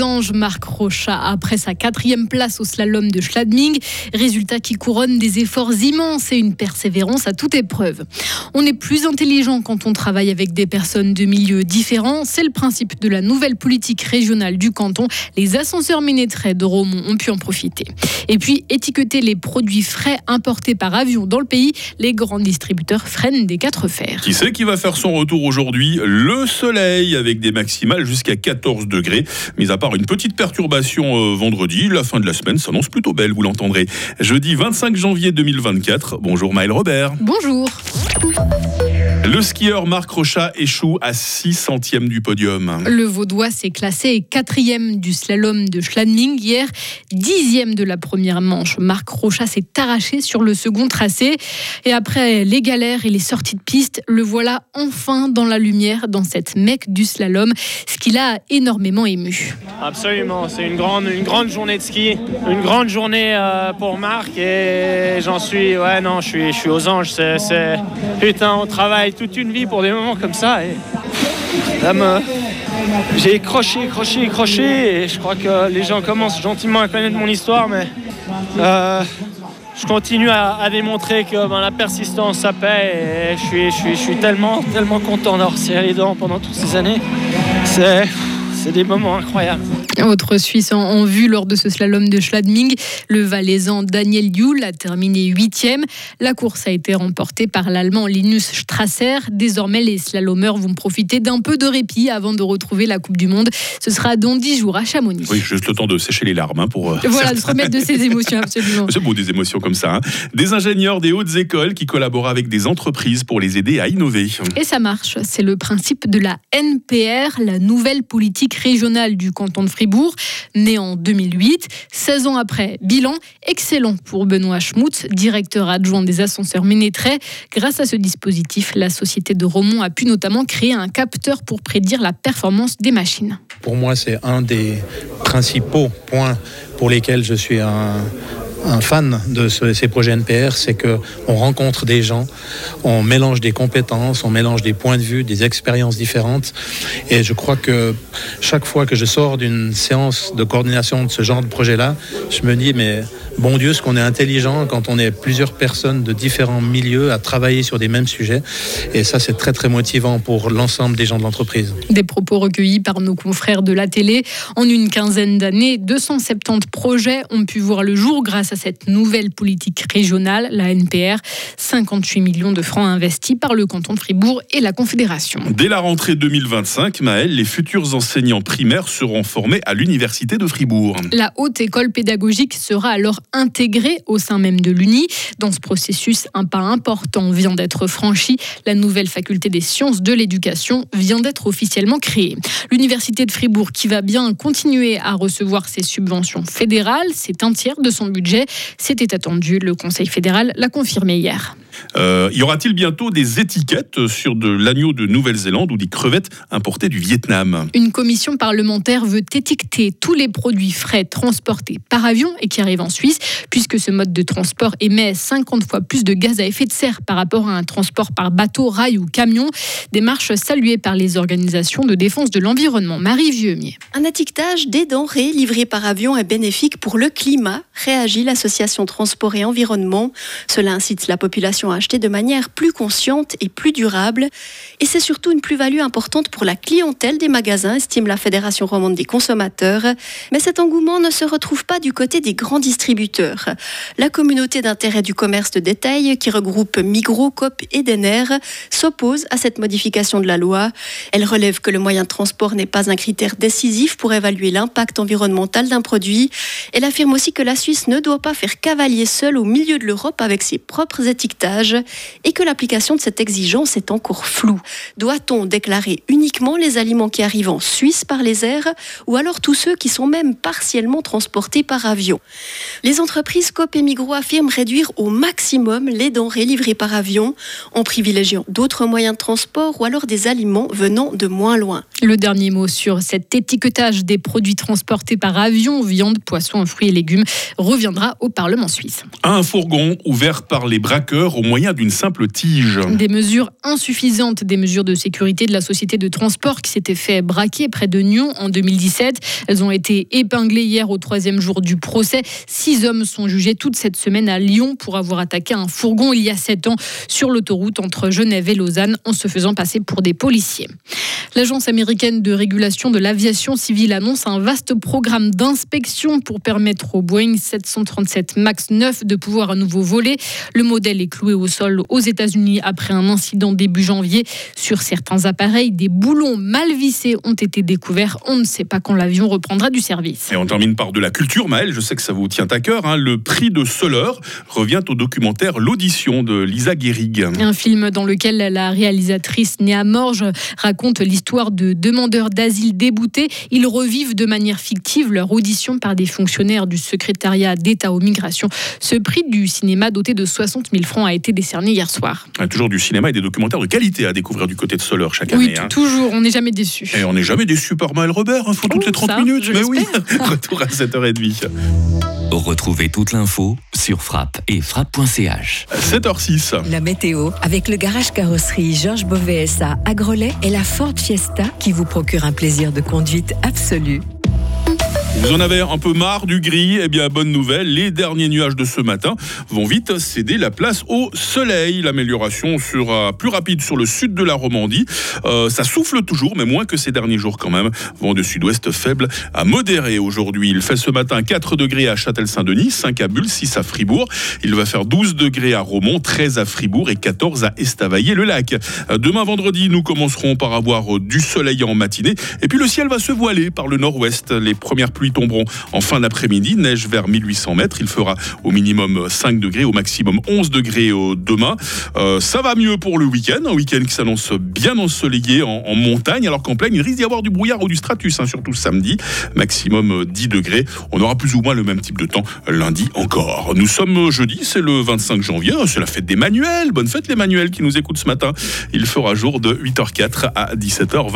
losange Marc Rocha après sa quatrième place au slalom de Schladming. Résultat qui couronne des efforts immenses et une persévérance à toute épreuve. On est plus intelligent quand on travaille avec des personnes de milieux différents. C'est le principe de la nouvelle politique régionale du canton. Les ascenseurs ménétrés de Romont ont pu en profiter. Et puis, étiqueter les produits frais importés par avion dans le pays, les grands distributeurs freinent des quatre fers. Qui sait qui va faire son retour aujourd'hui? Le soleil avec des maximales jusqu'à 14 degrés. Mis à part une petite perturbation euh, vendredi, la fin de la semaine s'annonce plutôt belle, vous l'entendrez. Jeudi 25 janvier 2024. Bonjour Maël Robert. Bonjour. Le skieur Marc Rochat échoue à 6 centièmes du podium. Le Vaudois s'est classé quatrième du slalom de Schladming hier, dixième de la première manche. Marc Rochat s'est arraché sur le second tracé. Et après les galères et les sorties de piste, le voilà enfin dans la lumière dans cette mecque du slalom, ce qui l'a énormément ému. Absolument, c'est une grande, une grande journée de ski, une grande journée euh, pour Marc et j'en suis, ouais non, je suis, je suis aux anges. C'est, putain, on travaille toute une vie pour des moments comme ça. Et j'ai croché, croché, croché et je crois que les gens commencent gentiment à connaître mon histoire, mais euh, je continue à, démontrer que ben, la persistance ça paie et je suis, je suis, je suis tellement, tellement content d'avoir serré les dents pendant toutes ces années. C'est c'est des moments incroyables. Autre Suisse en, vue lors de ce slalom de Schladming, le Valaisan Daniel Yule a terminé huitième. La course a été remportée par l'Allemand Linus Strasser. Désormais, les slalomeurs vont profiter d'un peu de répit avant de retrouver la Coupe du Monde. Ce sera dans dix jours à Chamonix. Oui, juste le temps de sécher les larmes hein, pour. Euh, voilà, de se remettre de ses émotions, absolument. C'est beau des émotions comme ça. Hein. Des ingénieurs des hautes écoles qui collaborent avec des entreprises pour les aider à innover. Et ça marche. C'est le principe de la NPR, la nouvelle politique régionale du canton de Fribourg, né en 2008. 16 ans après, bilan excellent pour Benoît Schmutz, directeur adjoint des ascenseurs Ménétrais. Grâce à ce dispositif, la société de Romont a pu notamment créer un capteur pour prédire la performance des machines. Pour moi, c'est un des principaux points pour lesquels je suis un, un fan de ces projets NPR, c'est qu'on rencontre des gens, on mélange des compétences, on mélange des points de vue, des expériences différentes. Et je crois que chaque fois que je sors d'une séance de coordination de ce genre de projet-là, je me dis, mais bon Dieu, ce qu'on est intelligent quand on est plusieurs personnes de différents milieux à travailler sur des mêmes sujets. Et ça, c'est très, très motivant pour l'ensemble des gens de l'entreprise. Des propos recueillis par nos confrères de la télé. En une quinzaine d'années, 270 projets ont pu voir le jour grâce à cette nouvelle politique régionale, la NPR. 58 millions de francs investis par le canton de Fribourg et la Confédération. Dès la rentrée 2025, Maël, les futurs enseignants primaires seront formés à l'Université de Fribourg. La haute école pédagogique sera alors intégrée au sein même de l'Uni. Dans ce processus, un pas important vient d'être franchi. La nouvelle faculté des sciences de l'éducation vient d'être officiellement créée. L'Université de Fribourg, qui va bien continuer à recevoir ses subventions fédérales, c'est un tiers de son budget. C'était attendu. Le Conseil fédéral l'a confirmé hier. Euh, y aura-t-il bientôt des étiquettes sur de l'agneau de Nouvelle-Zélande ou des crevettes importées du Vietnam? Une commission parlementaire veut étiqueter tous les produits frais transportés par avion et qui arrivent en Suisse, puisque ce mode de transport émet 50 fois plus de gaz à effet de serre par rapport à un transport par bateau, rail ou camion. Démarche saluée par les organisations de défense de l'environnement. Marie Vieumier. Un étiquetage des denrées livrées par avion est bénéfique pour le climat, réagit l'association Transport et Environnement. Cela incite la population acheter de manière plus consciente et plus durable. Et c'est surtout une plus-value importante pour la clientèle des magasins, estime la Fédération romande des consommateurs. Mais cet engouement ne se retrouve pas du côté des grands distributeurs. La communauté d'intérêt du commerce de détail, qui regroupe Migros, Coop et Denner, s'oppose à cette modification de la loi. Elle relève que le moyen de transport n'est pas un critère décisif pour évaluer l'impact environnemental d'un produit. Elle affirme aussi que la Suisse ne doit pas faire cavalier seul au milieu de l'Europe avec ses propres étiquetages et que l'application de cette exigence est encore floue. Doit-on déclarer uniquement les aliments qui arrivent en Suisse par les airs ou alors tous ceux qui sont même partiellement transportés par avion? Les entreprises COP et Migros affirment réduire au maximum les denrées livrées par avion en privilégiant d'autres moyens de transport ou alors des aliments venant de moins loin. Le dernier mot sur cet étiquetage des produits transportés par avion, viande, poisson, fruits et légumes reviendra au Parlement suisse. Un fourgon ouvert par les braqueurs au moyen d'une simple tige. Des mesures insuffisantes, des mesures de sécurité de la société de transport qui s'était fait braquer près de Nyon en 2017. Elles ont été épinglées hier au troisième jour du procès. Six hommes sont jugés toute cette semaine à Lyon pour avoir attaqué un fourgon il y a sept ans sur l'autoroute entre Genève et Lausanne en se faisant passer pour des policiers. L'Agence américaine de régulation de l'aviation civile annonce un vaste programme d'inspection pour permettre au Boeing 737 MAX 9 de pouvoir à nouveau voler. Le modèle est cloué au sol aux États-Unis après un incident début janvier. Sur certains appareils, des boulons mal vissés ont été découverts. On ne sait pas quand l'avion reprendra du service. Et on termine par de la culture. Maël, je sais que ça vous tient à cœur. Hein. Le prix de Soler revient au documentaire L'audition de Lisa Guérig. Un film dans lequel la réalisatrice Néa Morge raconte l'histoire de demandeurs d'asile déboutés. Ils revivent de manière fictive leur audition par des fonctionnaires du secrétariat d'État aux migrations. Ce prix du cinéma doté de 60 000 francs a été décerné hier soir. toujours du cinéma et des documentaires de qualité à découvrir du côté de Soler chaque année. Oui, hein. toujours, on n'est jamais déçu. Et on n'est jamais déçu par Maël Robert, il hein. faut toutes les 30 minutes. Mais oui, retour à 7h30. Retrouvez toute l'info sur frappe et frappe.ch. 7h06. La météo avec le garage carrosserie Georges Beauvais à Agrolais et la Ford Fiesta qui vous procure un plaisir de conduite absolu. Vous en avez un peu marre du gris? Eh bien, bonne nouvelle, les derniers nuages de ce matin vont vite céder la place au soleil. L'amélioration sera plus rapide sur le sud de la Romandie. Euh, ça souffle toujours, mais moins que ces derniers jours quand même. Vent de sud-ouest faible à modéré aujourd'hui. Il fait ce matin 4 degrés à Châtel-Saint-Denis, 5 à Bulle, 6 à Fribourg. Il va faire 12 degrés à Romont, 13 à Fribourg et 14 à Estavayer-le-Lac. Demain vendredi, nous commencerons par avoir du soleil en matinée. Et puis le ciel va se voiler par le nord-ouest. Les premières pluies tomberont en fin d'après-midi. Neige vers 1800 mètres. Il fera au minimum 5 degrés, au maximum 11 degrés demain. Euh, ça va mieux pour le week-end. Un week-end qui s'annonce bien ensoleillé en, montagne, alors qu'en plaine, il risque d'y avoir du brouillard ou du stratus, hein, surtout samedi. Maximum 10 degrés. On aura plus ou moins le même type de temps lundi encore. Nous sommes jeudi, c'est le 25 janvier. C'est la fête des manuels. Bonne fête les manuels qui nous écoutent ce matin. Il fera jour de 8h04 à 17h.